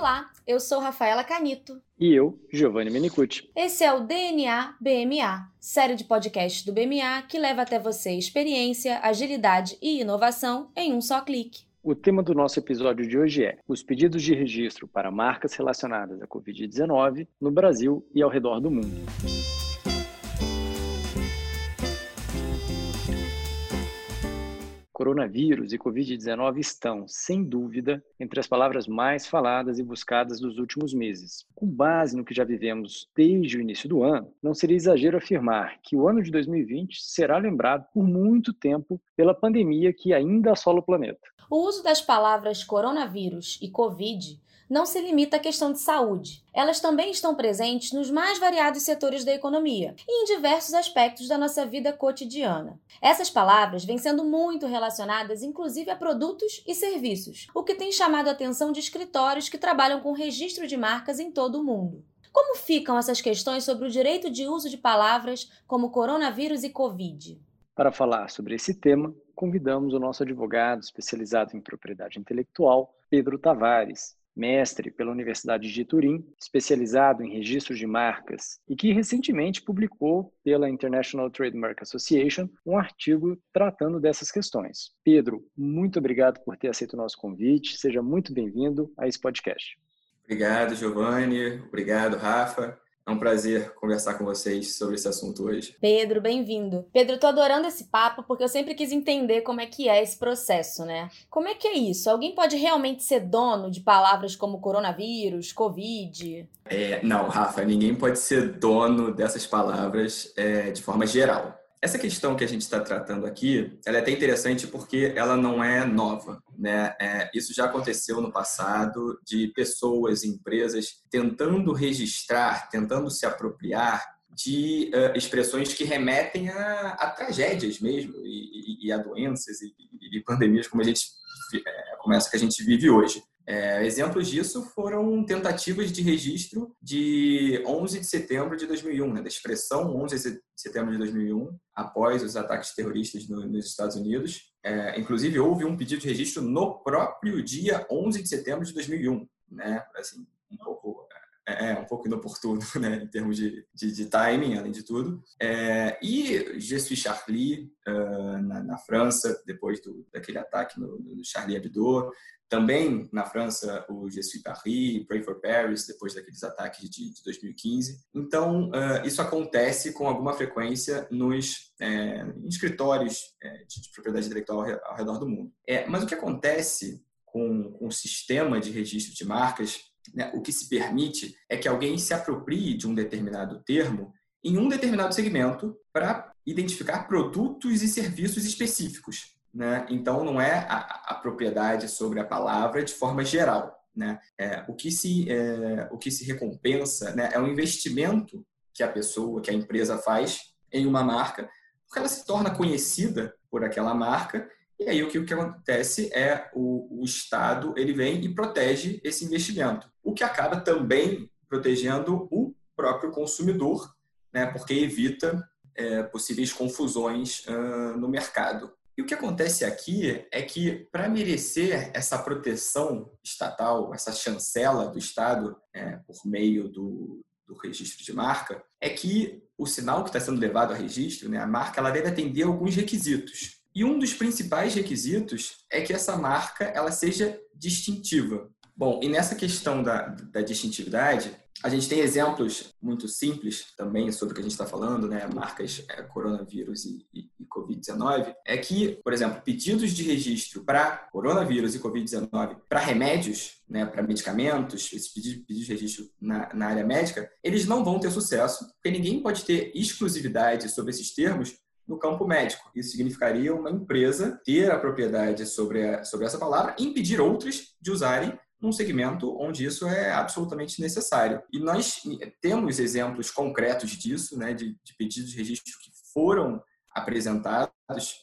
Olá, eu sou Rafaela Canito. E eu, Giovanni Menicucci. Esse é o DNA BMA, série de podcasts do BMA que leva até você experiência, agilidade e inovação em um só clique. O tema do nosso episódio de hoje é os pedidos de registro para marcas relacionadas à Covid-19 no Brasil e ao redor do mundo. Coronavírus e Covid-19 estão, sem dúvida, entre as palavras mais faladas e buscadas dos últimos meses. Com base no que já vivemos desde o início do ano, não seria exagero afirmar que o ano de 2020 será lembrado por muito tempo pela pandemia que ainda assola o planeta. O uso das palavras coronavírus e Covid não se limita à questão de saúde. Elas também estão presentes nos mais variados setores da economia e em diversos aspectos da nossa vida cotidiana. Essas palavras vêm sendo muito relacionadas, inclusive, a produtos e serviços, o que tem chamado a atenção de escritórios que trabalham com registro de marcas em todo o mundo. Como ficam essas questões sobre o direito de uso de palavras como coronavírus e Covid? Para falar sobre esse tema, convidamos o nosso advogado especializado em propriedade intelectual, Pedro Tavares, mestre pela Universidade de Turim, especializado em registros de marcas e que recentemente publicou pela International Trademark Association um artigo tratando dessas questões. Pedro, muito obrigado por ter aceito o nosso convite. Seja muito bem-vindo a esse podcast. Obrigado, Giovanni. Obrigado, Rafa. É um prazer conversar com vocês sobre esse assunto hoje. Pedro, bem-vindo. Pedro, tô adorando esse papo porque eu sempre quis entender como é que é esse processo, né? Como é que é isso? Alguém pode realmente ser dono de palavras como coronavírus, covid? É, não, Rafa, ninguém pode ser dono dessas palavras é, de forma geral. Essa questão que a gente está tratando aqui, ela é até interessante porque ela não é nova, né? É, isso já aconteceu no passado de pessoas, empresas tentando registrar, tentando se apropriar de uh, expressões que remetem a, a tragédias mesmo e, e, e a doenças e, e, pandemias como a gente é, essa que a gente vive hoje. É, exemplos disso foram tentativas de registro de 11 de setembro de 2001, né, da expressão 11 de setembro de 2001, após os ataques terroristas no, nos Estados Unidos. É, inclusive, houve um pedido de registro no próprio dia 11 de setembro de 2001, né, assim, um pouco é, é, um pouco inoportuno, né, em termos de, de, de timing, além de tudo. É, e Je suis Charlie, uh, na, na, França, depois do, daquele ataque no, no Charlie Hebdo, também na França, o Je suis Paris, Pray for Paris, depois daqueles ataques de, de 2015. Então, uh, isso acontece com alguma frequência nos é, escritórios é, de, de, propriedade intelectual ao, redor do mundo. É, mas o que acontece com o sistema de registro de marcas, né, o que se permite é que alguém se aproprie de um determinado termo em um determinado segmento para identificar produtos e serviços específicos. Né? Então, não é a, a, propriedade sobre a palavra de forma geral. Né? É, o, que se, é, o que se recompensa né, é o investimento que a pessoa, que a empresa faz em uma marca, porque ela se torna conhecida por aquela marca, e aí o que, o que acontece é o, o Estado ele vem e protege esse investimento, o que acaba também protegendo o próprio consumidor, né, porque evita é, possíveis confusões uh, no mercado. E o que acontece aqui é que, para merecer essa proteção estatal, essa chancela do Estado, é, por meio do, do registro de marca, é que o sinal que está sendo levado a registro, né, a marca, ela deve atender alguns requisitos. E um dos principais requisitos é que essa marca ela seja distintiva. Bom, e nessa questão da, da distintividade, a gente tem exemplos muito simples também sobre o que a gente está falando, né? Marcas é, coronavírus e, e, e Covid-19. É que, por exemplo, pedidos de registro para coronavírus e Covid-19 para remédios, né? Para medicamentos, esses pedidos, de registro na, na área médica, eles não vão ter sucesso, porque ninguém pode ter exclusividade sobre esses termos no campo médico. Isso significaria uma empresa ter a propriedade sobre, a, sobre essa palavra e impedir outras de usarem num segmento onde isso é absolutamente necessário. E nós temos exemplos concretos disso, né, de, de pedidos de registro que foram apresentados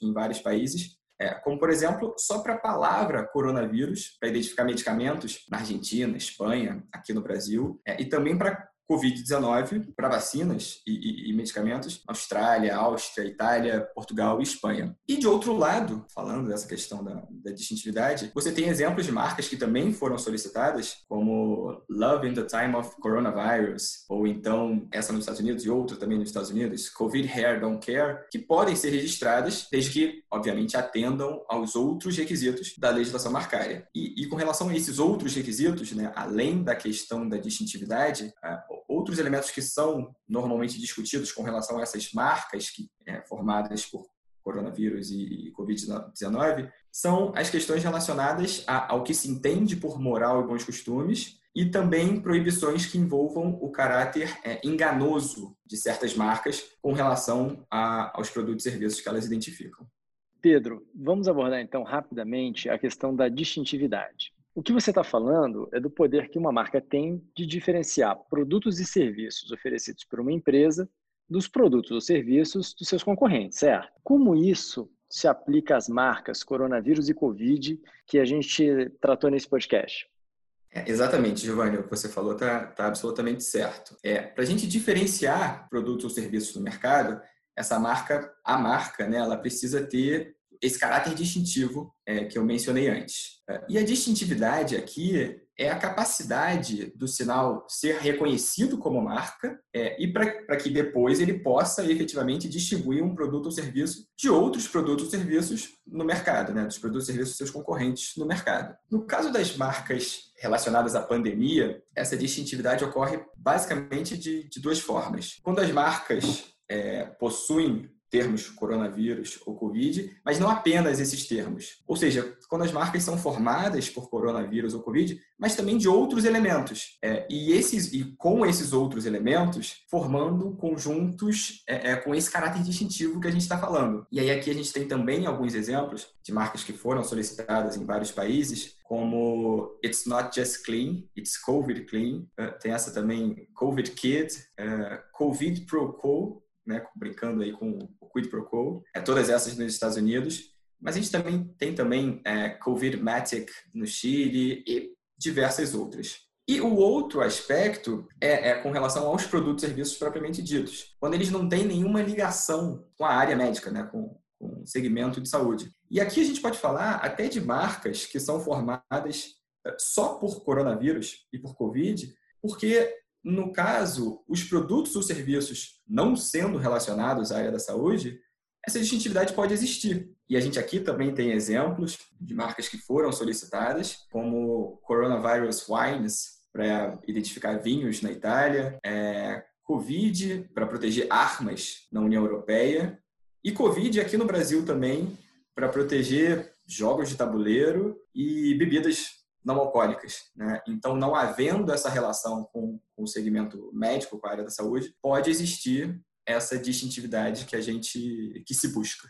em vários países, é, como, por exemplo, só para a palavra coronavírus, para identificar medicamentos na Argentina, Espanha, aqui no Brasil, é, e também para Covid-19 para vacinas e, e, e, medicamentos, Austrália, Áustria, Itália, Portugal e Espanha. E de outro lado, falando dessa questão da, da distintividade, você tem exemplos de marcas que também foram solicitadas, como Love in the Time of Coronavirus, ou então essa nos Estados Unidos e outra também nos Estados Unidos, Covid Hair Don't Care, que podem ser registradas desde que, obviamente, atendam aos outros requisitos da legislação marcária. E, e com relação a esses outros requisitos, né, além da questão da distintividade, outros elementos que são normalmente discutidos com relação a essas marcas que, é, formadas por coronavírus e Covid-19 são as questões relacionadas a, ao que se entende por moral e bons costumes e também proibições que envolvam o caráter é, enganoso de certas marcas com relação a, aos produtos e serviços que elas identificam. Pedro, vamos abordar então rapidamente a questão da distintividade. O que você está falando é do poder que uma marca tem de diferenciar produtos e serviços oferecidos por uma empresa dos produtos ou serviços dos seus concorrentes, certo? Como isso se aplica às marcas coronavírus e Covid que a gente tratou nesse podcast? É, exatamente, Giovanni, o que você falou está tá absolutamente certo. É, Para a gente diferenciar produtos ou serviços no mercado, essa marca, a marca, né, ela precisa ter esse caráter distintivo é, que eu mencionei antes. É, e a distintividade aqui é a capacidade do sinal ser reconhecido como marca é, e para que depois ele possa efetivamente distribuir um produto ou serviço de outros produtos ou serviços no mercado, né, dos produtos e serviços dos seus concorrentes no mercado. No caso das marcas relacionadas à pandemia, essa distintividade ocorre basicamente de, de duas formas. Quando as marcas é, possuem termos coronavírus ou Covid, mas não apenas esses termos. Ou seja, quando as marcas são formadas por coronavírus ou Covid, mas também de outros elementos. É, e, esses, e com esses outros elementos, formando conjuntos é, é, com esse caráter distintivo que a gente está falando. E aí aqui a gente tem também alguns exemplos de marcas que foram solicitadas em vários países, como It's Not Just Clean, It's COVID Clean. Uh, tem essa também, COVID Kid, uh, Covid Pro Co, né, brincando aí com o quid pro quo, é, todas essas nos Estados Unidos, mas a gente também tem também é, Covid-Matic no Chile e diversas outras. E o outro aspecto é, é, com relação aos produtos e serviços propriamente ditos, quando eles não têm nenhuma ligação com a área médica, né, com, com o segmento de saúde. E aqui a gente pode falar até de marcas que são formadas é, só por coronavírus e por Covid, porque no caso, os produtos ou serviços não sendo relacionados à área da saúde, essa distintividade pode existir. E a gente aqui também tem exemplos de marcas que foram solicitadas, como Coronavirus Wines, para identificar vinhos na Itália, é, Covid, para proteger armas na União Europeia, e Covid aqui no Brasil também, para proteger jogos de tabuleiro e bebidas não alcoólicas. Né? Então, não havendo essa relação com, com o segmento médico, com a área da saúde, pode existir essa distintividade que a gente que se busca.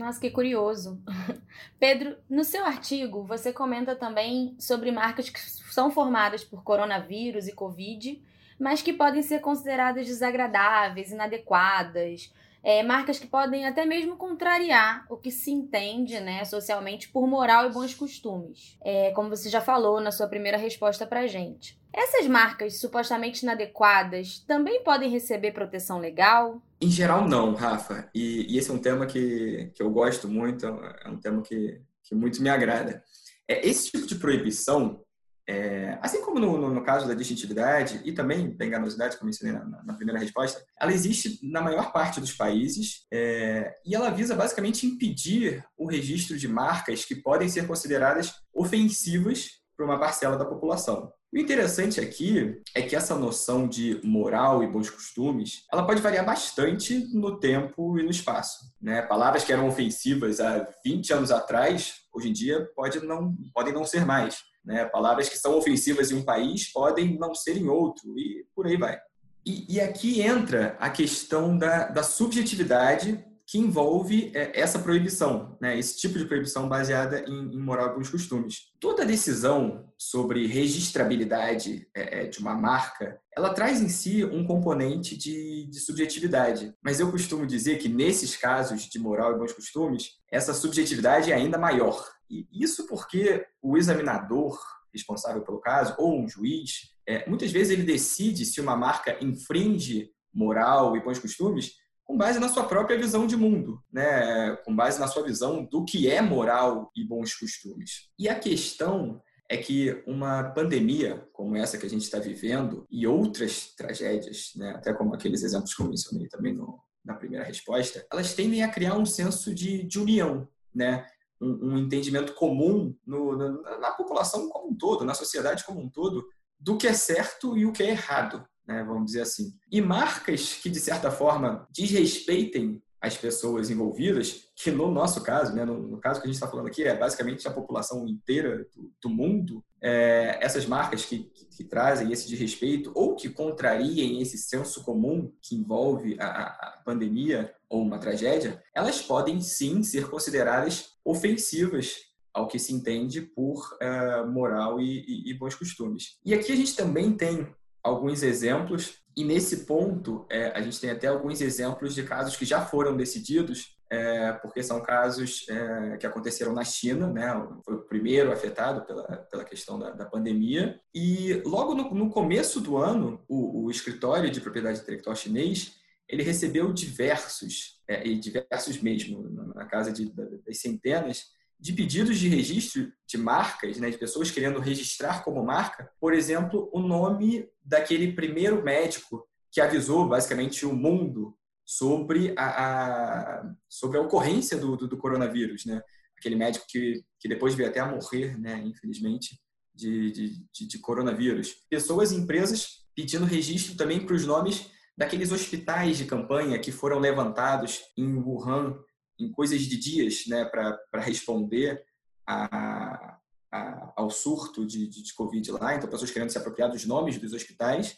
Nossa, que curioso. Pedro, no seu artigo, você comenta também sobre marcas que são formadas por coronavírus e Covid, mas que podem ser consideradas desagradáveis, inadequadas, é, marcas que podem até mesmo contrariar o que se entende né, socialmente por moral e bons costumes, é, como você já falou na sua primeira resposta para gente. Essas marcas supostamente inadequadas também podem receber proteção legal? Em geral, não, Rafa. E, e esse é um tema que, que eu gosto muito, é um tema que, que muito me agrada. É, esse tipo de proibição é, assim como no, no, no, caso da distintividade e também da enganosidade, que eu mencionei na, na primeira resposta, ela existe na maior parte dos países é, e ela visa basicamente impedir o registro de marcas que podem ser consideradas ofensivas para uma parcela da população. O interessante aqui é que essa noção de moral e bons costumes, ela pode variar bastante no tempo e no espaço. Né? Palavras que eram ofensivas há 20 anos atrás, hoje em dia pode não, podem não ser mais. Né? Palavras que são ofensivas em um país podem não ser em outro, e por aí vai. E, e aqui entra a questão da, da subjetividade que envolve é, essa proibição, né? esse tipo de proibição baseada em, em moral e bons costumes. Toda decisão sobre registrabilidade é, é, de uma marca, ela traz em si um componente de, de subjetividade. Mas eu costumo dizer que nesses casos de moral e bons costumes, essa subjetividade é ainda maior. E isso porque o examinador responsável pelo caso, ou um juiz, é, muitas vezes ele decide se uma marca infringe moral e bons costumes com base na sua própria visão de mundo, né? com base na sua visão do que é moral e bons costumes. E a questão é que uma pandemia como essa que a gente está vivendo e outras tragédias, né? até como aqueles exemplos que eu mencionei também no, na primeira resposta, elas tendem a criar um senso de, de união, né? um, um entendimento comum no, na, na população como um todo, na sociedade como um todo, do que é certo e o que é errado né, vamos dizer assim. E marcas que, de certa forma, desrespeitem as pessoas envolvidas, que no nosso caso, né, no, no caso que a gente está falando aqui, é basicamente a população inteira do, do mundo, é, essas marcas que, que, que, trazem esse desrespeito ou que contrariem esse senso comum que envolve a, a pandemia ou uma tragédia, elas podem sim ser consideradas ofensivas ao que se entende por uh, moral e, e, e, bons costumes. E aqui a gente também tem alguns exemplos, e nesse ponto é, a gente tem até alguns exemplos de casos que já foram decididos, é, porque são casos é, que aconteceram na China, né? foi o primeiro afetado pela, pela questão da, da pandemia. E logo no, no começo do ano, o, o, escritório de propriedade intelectual chinês ele recebeu diversos, é, e diversos mesmo, na casa de, das centenas, de pedidos de registro de marcas, né, de pessoas querendo registrar como marca, por exemplo, o nome daquele primeiro médico que avisou basicamente o mundo sobre a, a sobre a ocorrência do, do, do, coronavírus, né? Aquele médico que, que depois veio até a morrer, né, infelizmente, de, de, de coronavírus. Pessoas e empresas pedindo registro também para os nomes daqueles hospitais de campanha que foram levantados em Wuhan em coisas de dias né, para responder a, a, ao surto de, de, de, Covid lá. Então, pessoas querendo se apropriar dos nomes dos hospitais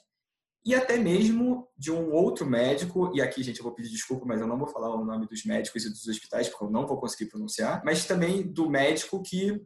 e até mesmo de um outro médico, e aqui, gente, eu vou pedir desculpa, mas eu não vou falar o nome dos médicos e dos hospitais, porque eu não vou conseguir pronunciar, mas também do médico que,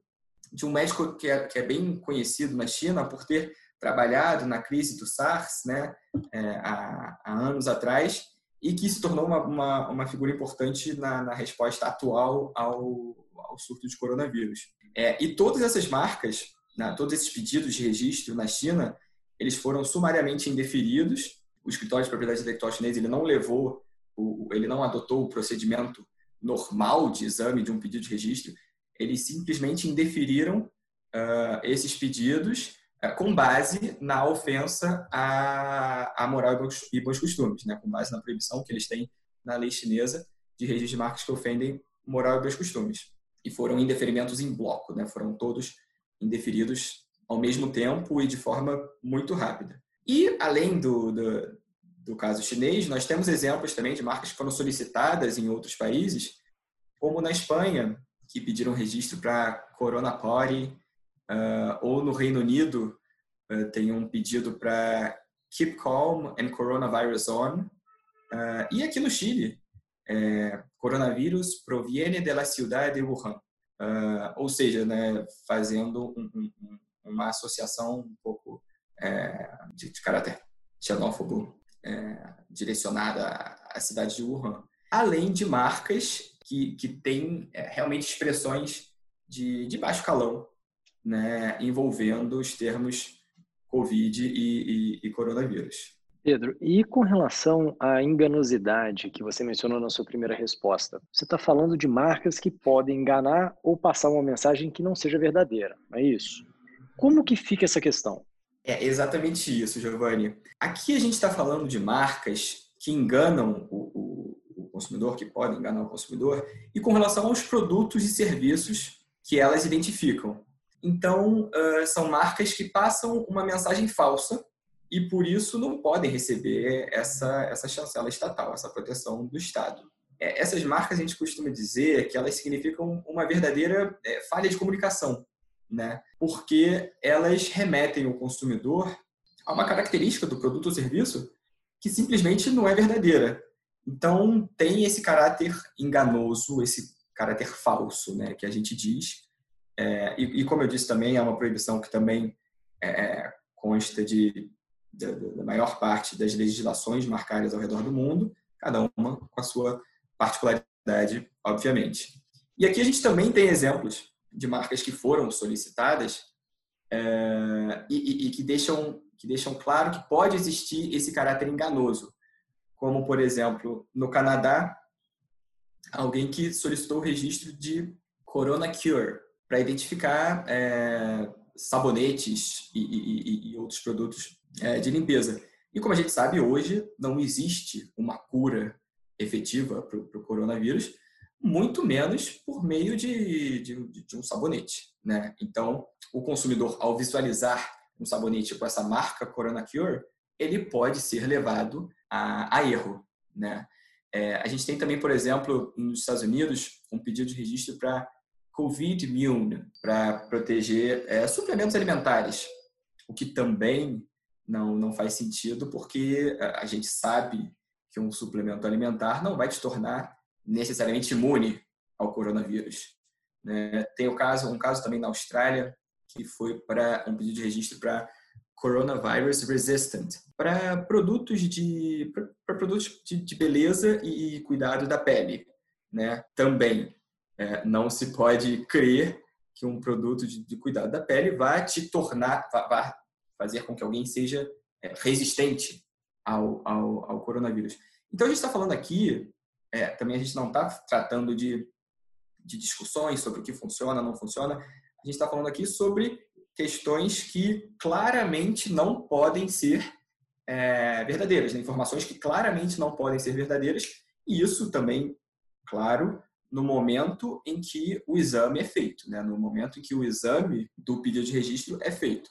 de um médico que é, que é bem conhecido na China por ter trabalhado na crise do SARS, né, é, há, há anos atrás, e que se tornou uma, uma, uma figura importante na, na resposta atual ao, ao, surto de coronavírus. É, e todas essas marcas, né, todos esses pedidos de registro na China, eles foram sumariamente indeferidos. O escritório de propriedade intelectual chinês ele não levou, o, ele não adotou o procedimento normal de exame de um pedido de registro. Eles simplesmente indeferiram uh, esses pedidos com base na ofensa à, à moral e bons costumes, né? com base na proibição que eles têm na lei chinesa de registro de marcas que ofendem moral e bons costumes. E foram indeferimentos em bloco, né? foram todos indeferidos ao mesmo tempo e de forma muito rápida. E, além do, do, do caso chinês, nós temos exemplos também de marcas que foram solicitadas em outros países, como na Espanha, que pediram registro para Corona Core, Uh, ou no Reino Unido, uh, tem um pedido para Keep Calm and Coronavirus On. Uh, e aqui no Chile, é, coronavírus proviene de la ciudad de Wuhan. ou seja, né, fazendo um, um, uma associação um pouco é, de, de, caráter xenófobo é, direcionada à, cidade de Wuhan. Além de marcas que, que têm é, realmente expressões de, de baixo calão, né, envolvendo os termos Covid e, e, e coronavírus. Pedro, e com relação à enganosidade que você mencionou na sua primeira resposta, você está falando de marcas que podem enganar ou passar uma mensagem que não seja verdadeira, não é isso? Como que fica essa questão? É exatamente isso, Giovanni. Aqui a gente está falando de marcas que enganam o, o, o consumidor, que podem enganar o consumidor, e com relação aos produtos e serviços que elas identificam. Então, são marcas que passam uma mensagem falsa e, por isso, não podem receber essa, essa chancela estatal, essa proteção do Estado. É, essas marcas, a gente costuma dizer que elas significam uma verdadeira é, falha de comunicação, né? porque elas remetem o consumidor a uma característica do produto ou serviço que simplesmente não é verdadeira. Então, tem esse caráter enganoso, esse caráter falso, né, que a gente diz, é, e, e, como eu disse também, é uma proibição que também é, é consta de, de, da maior parte das legislações marcadas ao redor do mundo, cada uma com a sua particularidade, obviamente. E aqui a gente também tem exemplos de marcas que foram solicitadas é, e, e, e, que, deixam, que deixam claro que pode existir esse caráter enganoso. Como, por exemplo, no Canadá, alguém que solicitou o registro de Corona Cure para identificar é, sabonetes e, e, e, outros produtos é, de limpeza. E como a gente sabe, hoje não existe uma cura efetiva para o coronavírus, muito menos por meio de, de, de, um sabonete. Né? Então, o consumidor, ao visualizar um sabonete com essa marca Corona Cure, ele pode ser levado a, a erro. Né? É, a gente tem também, por exemplo, nos Estados Unidos, um pedido de registro para Covid Immune, para proteger é, suplementos alimentares, o que também não, não faz sentido, porque a gente sabe que um suplemento alimentar não vai te tornar necessariamente imune ao coronavírus. Né? Tem o caso, um caso também na Austrália, que foi para um pedido de registro para coronavirus resistant, para produtos de para produtos de, de, beleza e cuidado da pele, né? Também é, não se pode crer que um produto de, de cuidado da pele vai te tornar, vai, fazer com que alguém seja é, resistente ao, ao, ao, coronavírus. Então a gente está falando aqui, é, também a gente não está tratando de, de discussões sobre o que funciona, não funciona. A gente está falando aqui sobre questões que claramente não podem ser é, verdadeiras, né? informações que claramente não podem ser verdadeiras, e isso também, claro, no momento em que o exame é feito, né? no momento em que o exame do pedido de registro é feito.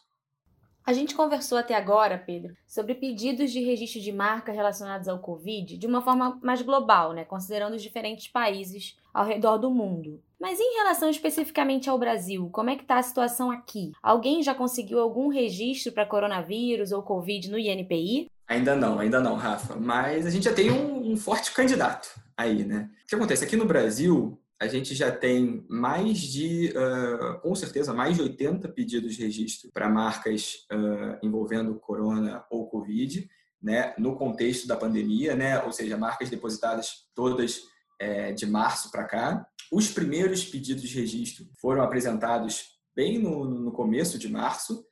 A gente conversou até agora, Pedro, sobre pedidos de registro de marca relacionados ao Covid de uma forma mais global, né? considerando os diferentes países ao redor do mundo. Mas em relação especificamente ao Brasil, como é que está a situação aqui? Alguém já conseguiu algum registro para coronavírus ou Covid no INPI? Ainda não, ainda não, Rafa. Mas a gente já tem um, um forte candidato aí, né? O que acontece? Aqui no Brasil, a gente já tem mais de, uh, com certeza, mais de 80 pedidos de registro para marcas uh, envolvendo corona ou Covid, né, no contexto da pandemia, né, ou seja, marcas depositadas todas é, de março para cá. Os primeiros pedidos de registro foram apresentados bem no, no começo de março,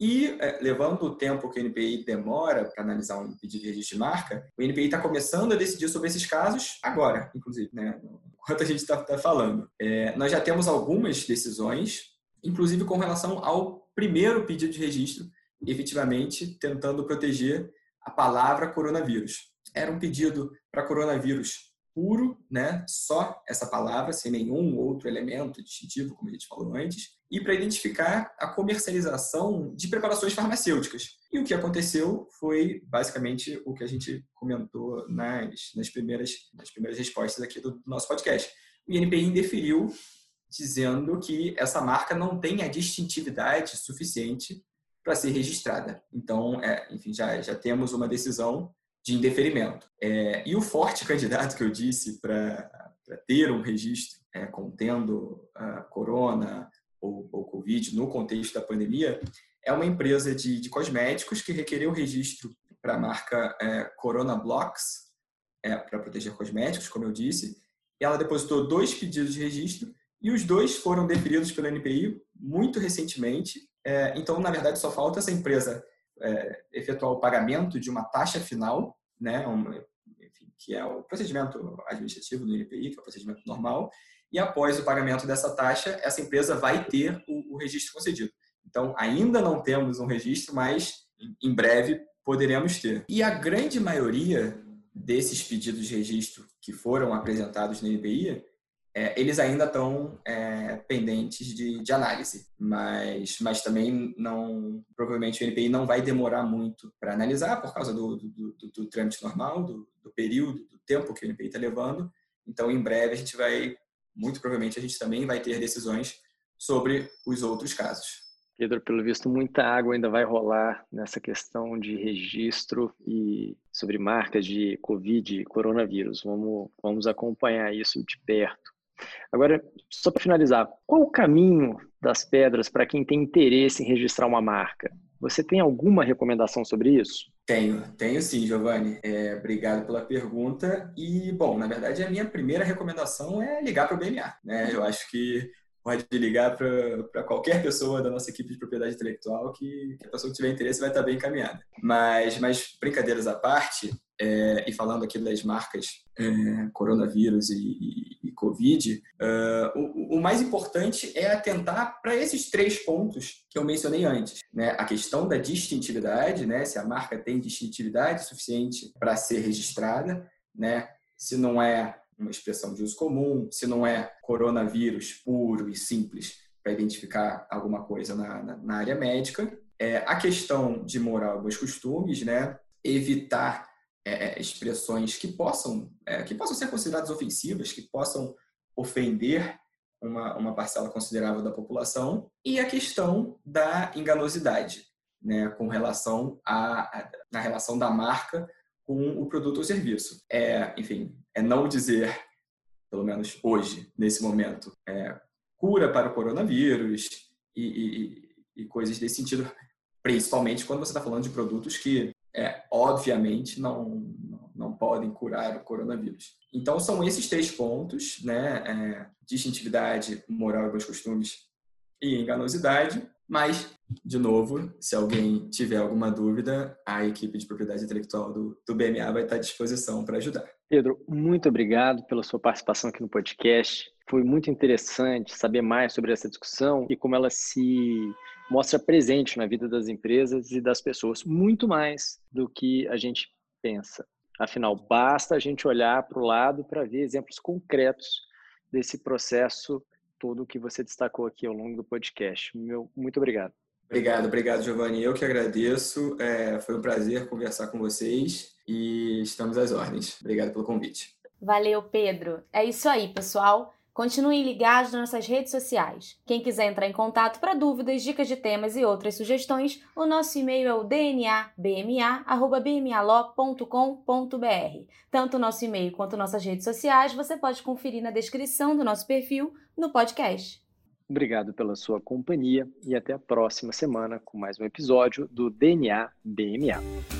e, é, levando o tempo que o NPI demora para analisar um pedido de registro de marca, o NPI está começando a decidir sobre esses casos agora, inclusive, né? enquanto a gente está tá falando. É, nós já temos algumas decisões, inclusive com relação ao primeiro pedido de registro, efetivamente tentando proteger a palavra coronavírus. Era um pedido para coronavírus puro, né? Só essa palavra, sem nenhum outro elemento distintivo, como a gente falou antes, e para identificar a comercialização de preparações farmacêuticas. E o que aconteceu foi basicamente o que a gente comentou nas, nas, primeiras, nas primeiras respostas aqui do, do nosso podcast. O INPI indeferiu dizendo que essa marca não tem a distintividade suficiente para ser registrada. Então, é, enfim, já, já temos uma decisão de indeferimento. É, e o forte candidato que eu disse para ter um registro é, contendo a corona ou, ou Covid no contexto da pandemia é uma empresa de, de cosméticos que requereu registro para a marca é, Corona Blocks, é, para proteger cosméticos, como eu disse. Ela depositou dois pedidos de registro e os dois foram deferidos pelo NPI muito recentemente. É, então, na verdade, só falta essa empresa é, efetuar o pagamento de uma taxa final, né, um, enfim, que é o procedimento administrativo do INPI, que é o procedimento normal, e após o pagamento dessa taxa, essa empresa vai ter o, o registro concedido. Então, ainda não temos um registro, mas em breve poderemos ter. E a grande maioria desses pedidos de registro que foram apresentados no INPI é, eles ainda estão é, pendentes de, de, análise, mas, mas também não, provavelmente o NPI não vai demorar muito para analisar por causa do, do, do, do trâmite normal, do, do, período, do tempo que o NPI está levando. Então, em breve a gente vai, muito provavelmente a gente também vai ter decisões sobre os outros casos. Pedro, pelo visto, muita água ainda vai rolar nessa questão de registro e sobre marcas de Covid coronavírus. Vamos, vamos acompanhar isso de perto. Agora, só para finalizar, qual o caminho das pedras para quem tem interesse em registrar uma marca? Você tem alguma recomendação sobre isso? Tenho, tenho sim, Giovanni. É, obrigado pela pergunta. E, bom, na verdade, a minha primeira recomendação é ligar para o BMA. Né? Eu acho que pode ligar para qualquer pessoa da nossa equipe de propriedade intelectual que, que a pessoa que tiver interesse vai estar bem encaminhada. Mas, mas brincadeiras à parte, é, e falando aqui das marcas é, coronavírus e, e, e Covid, uh, o, o, mais importante é atentar para esses três pontos que eu mencionei antes. Né? A questão da distintividade, né? se a marca tem distintividade suficiente para ser registrada, né? se não é uma expressão de uso comum, se não é coronavírus puro e simples para identificar alguma coisa na, na, na área médica. É, a questão de moral e bons costumes, né? evitar é, é, expressões que possam, é, que possam ser consideradas ofensivas, que possam ofender uma, uma parcela considerável da população, e a questão da enganosidade, né, com relação à a, na relação da marca com o produto ou serviço. É, enfim, é não dizer, pelo menos hoje, nesse momento, é, cura para o coronavírus e, e, e coisas desse sentido, principalmente quando você está falando de produtos que é, obviamente não, não podem curar o coronavírus. Então, são esses três pontos, né? É, distintividade, moral e bons costumes e enganosidade. Mas, de novo, se alguém tiver alguma dúvida, a equipe de propriedade intelectual do, do BMA vai estar à disposição para ajudar. Pedro, muito obrigado pela sua participação aqui no podcast. Foi muito interessante saber mais sobre essa discussão e como ela se mostra presente na vida das empresas e das pessoas, muito mais do que a gente pensa. Afinal, basta a gente olhar para o lado para ver exemplos concretos desse processo todo que você destacou aqui ao longo do podcast. Meu, muito obrigado. Obrigado, obrigado, Giovanni. Eu que agradeço. É, foi um prazer conversar com vocês e estamos às ordens. Obrigado pelo convite. Valeu, Pedro. É isso aí, pessoal. Continuem ligados nas nossas redes sociais. Quem quiser entrar em contato para dúvidas, dicas de temas e outras sugestões, o nosso e-mail é o dnabma@bmalo.com.br. Tanto o nosso e-mail quanto nossas redes sociais você pode conferir na descrição do nosso perfil no podcast. Obrigado pela sua companhia e até a próxima semana com mais um episódio do DNA BMA.